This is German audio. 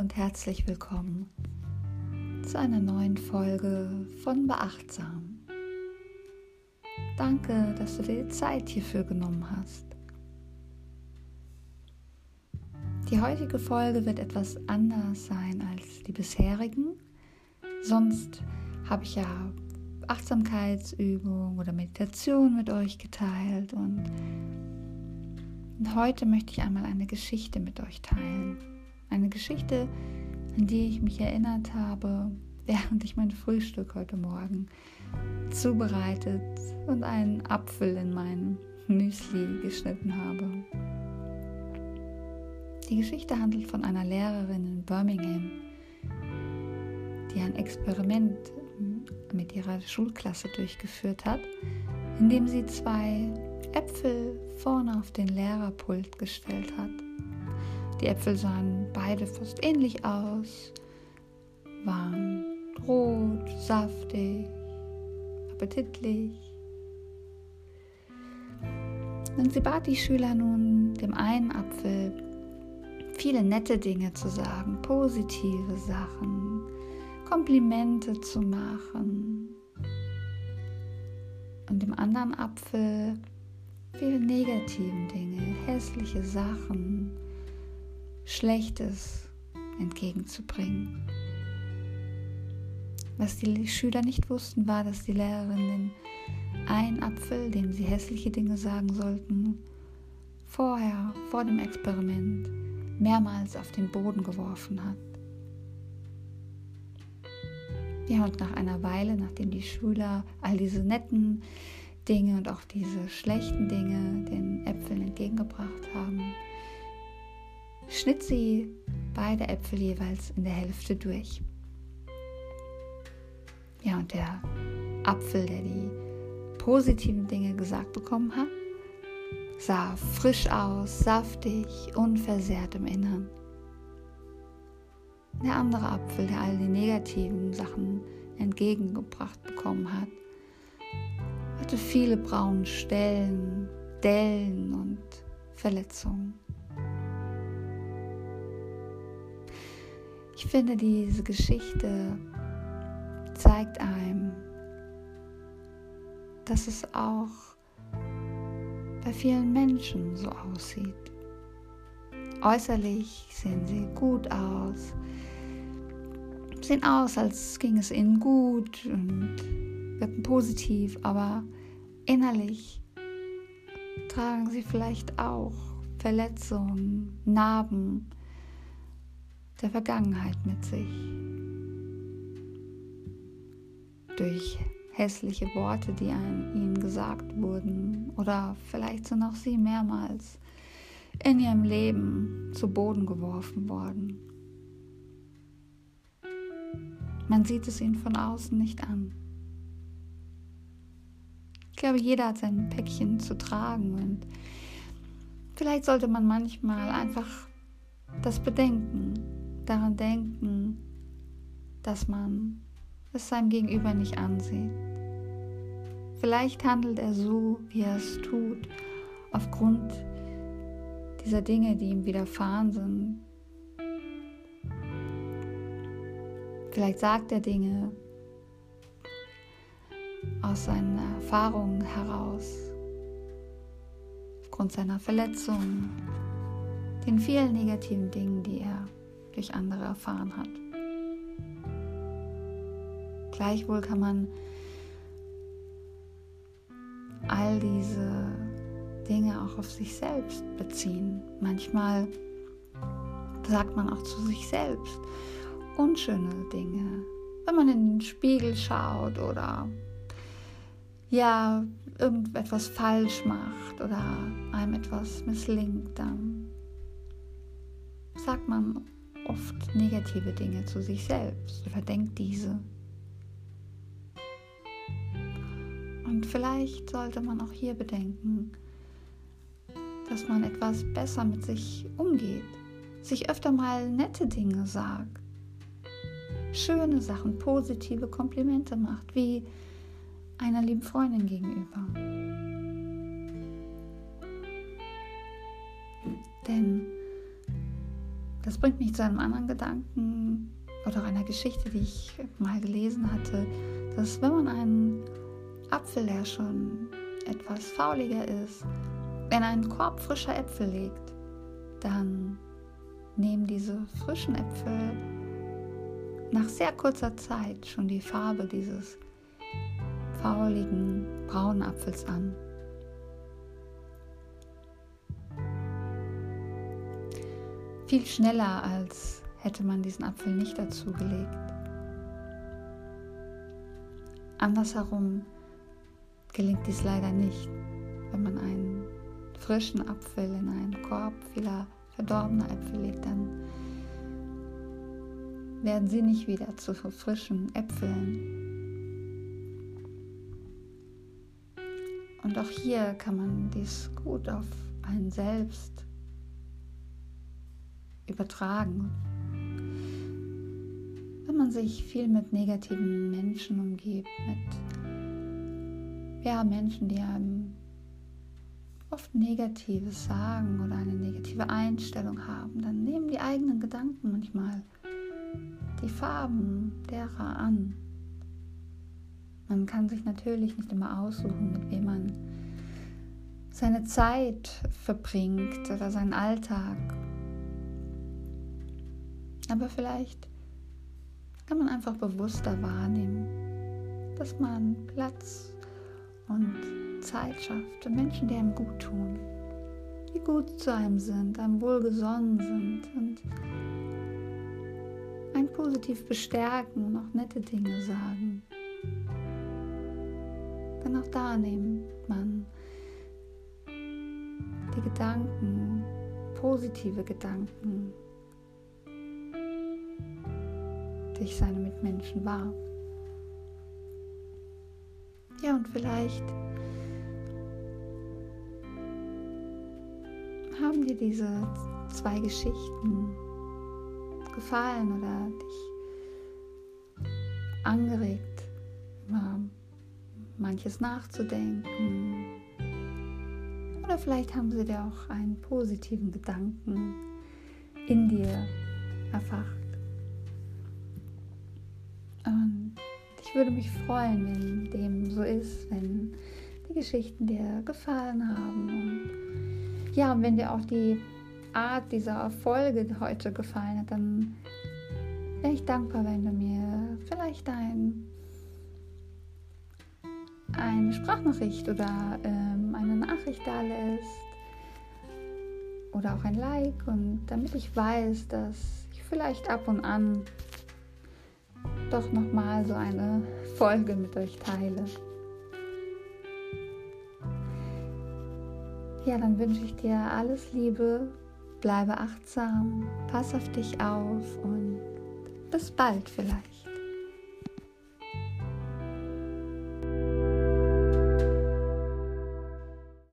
und herzlich willkommen zu einer neuen Folge von Beachtsam. Danke, dass du dir Zeit hierfür genommen hast. Die heutige Folge wird etwas anders sein als die bisherigen. Sonst habe ich ja Achtsamkeitsübungen oder Meditation mit euch geteilt und heute möchte ich einmal eine Geschichte mit euch teilen. Eine Geschichte, an die ich mich erinnert habe, während ich mein Frühstück heute Morgen zubereitet und einen Apfel in mein Müsli geschnitten habe. Die Geschichte handelt von einer Lehrerin in Birmingham, die ein Experiment mit ihrer Schulklasse durchgeführt hat, indem sie zwei Äpfel vorne auf den Lehrerpult gestellt hat. Die Äpfel sahen beide fast ähnlich aus, waren rot, saftig, appetitlich. Und sie bat die Schüler nun, dem einen Apfel viele nette Dinge zu sagen, positive Sachen, Komplimente zu machen. Und dem anderen Apfel viele negativen Dinge, hässliche Sachen, Schlechtes entgegenzubringen. Was die Schüler nicht wussten, war, dass die Lehrerin den einen Apfel, dem sie hässliche Dinge sagen sollten, vorher, vor dem Experiment, mehrmals auf den Boden geworfen hat. Ja, und nach einer Weile, nachdem die Schüler all diese netten Dinge und auch diese schlechten Dinge den Äpfeln entgegengebracht haben, schnitt sie beide Äpfel jeweils in der Hälfte durch. Ja, und der Apfel, der die positiven Dinge gesagt bekommen hat, sah frisch aus, saftig, unversehrt im Innern. Der andere Apfel, der all die negativen Sachen entgegengebracht bekommen hat, hatte viele braune Stellen, Dellen und Verletzungen. Ich finde, diese Geschichte zeigt einem, dass es auch bei vielen Menschen so aussieht. Äußerlich sehen sie gut aus, sehen aus, als ging es ihnen gut und wirken positiv, aber innerlich tragen sie vielleicht auch Verletzungen, Narben der Vergangenheit mit sich. Durch hässliche Worte, die an ihnen gesagt wurden oder vielleicht sind auch sie mehrmals in ihrem Leben zu Boden geworfen worden. Man sieht es ihnen von außen nicht an glaube, jeder hat sein Päckchen zu tragen und vielleicht sollte man manchmal einfach das bedenken, daran denken, dass man es seinem Gegenüber nicht ansieht. Vielleicht handelt er so, wie er es tut, aufgrund dieser Dinge, die ihm widerfahren sind. Vielleicht sagt er Dinge, aus seinen Erfahrungen heraus, aufgrund seiner Verletzungen, den vielen negativen Dingen, die er durch andere erfahren hat. Gleichwohl kann man all diese Dinge auch auf sich selbst beziehen. Manchmal sagt man auch zu sich selbst unschöne Dinge, wenn man in den Spiegel schaut oder ja irgendetwas falsch macht oder einem etwas misslingt, dann sagt man oft negative Dinge zu sich selbst oder denkt diese. Und vielleicht sollte man auch hier bedenken, dass man etwas besser mit sich umgeht, sich öfter mal nette Dinge sagt, schöne Sachen, positive Komplimente macht, wie einer lieben Freundin gegenüber. Denn das bringt mich zu einem anderen Gedanken oder einer Geschichte, die ich mal gelesen hatte, dass wenn man einen Apfel, der schon etwas fauliger ist, in einen Korb frischer Äpfel legt, dann nehmen diese frischen Äpfel nach sehr kurzer Zeit schon die Farbe dieses fauligen braunen Apfels an. Viel schneller, als hätte man diesen Apfel nicht dazu gelegt. Andersherum gelingt dies leider nicht, wenn man einen frischen Apfel in einen Korb vieler verdorbener Äpfel legt, dann werden sie nicht wieder zu frischen Äpfeln. Und auch hier kann man dies gut auf einen selbst übertragen. Wenn man sich viel mit negativen Menschen umgibt, mit ja, Menschen, die einem oft Negatives sagen oder eine negative Einstellung haben, dann nehmen die eigenen Gedanken manchmal die Farben derer an. Man kann sich natürlich nicht immer aussuchen, mit wem man seine Zeit verbringt oder seinen Alltag. Aber vielleicht kann man einfach bewusster wahrnehmen, dass man Platz und Zeit schafft für Menschen, die einem gut tun, die gut zu einem sind, einem wohlgesonnen sind und ein positiv bestärken und auch nette Dinge sagen. Denn auch da nimmt man die Gedanken, positive Gedanken durch seine Mitmenschen wahr. Ja, und vielleicht haben dir diese zwei Geschichten gefallen oder dich angeregt, manches nachzudenken. Oder vielleicht haben sie dir auch einen positiven Gedanken in dir erfacht. Und ich würde mich freuen, wenn dem so ist, wenn die Geschichten dir gefallen haben. Und ja, und wenn dir auch die Art dieser Folge heute gefallen hat, dann wäre ich dankbar, wenn du mir vielleicht ein, eine Sprachnachricht oder ähm, eine Nachricht da lässt. Oder auch ein Like. Und damit ich weiß, dass ich vielleicht ab und an doch nochmal so eine Folge mit euch teile. Ja, dann wünsche ich dir alles Liebe, bleibe achtsam, pass auf dich auf und bis bald vielleicht.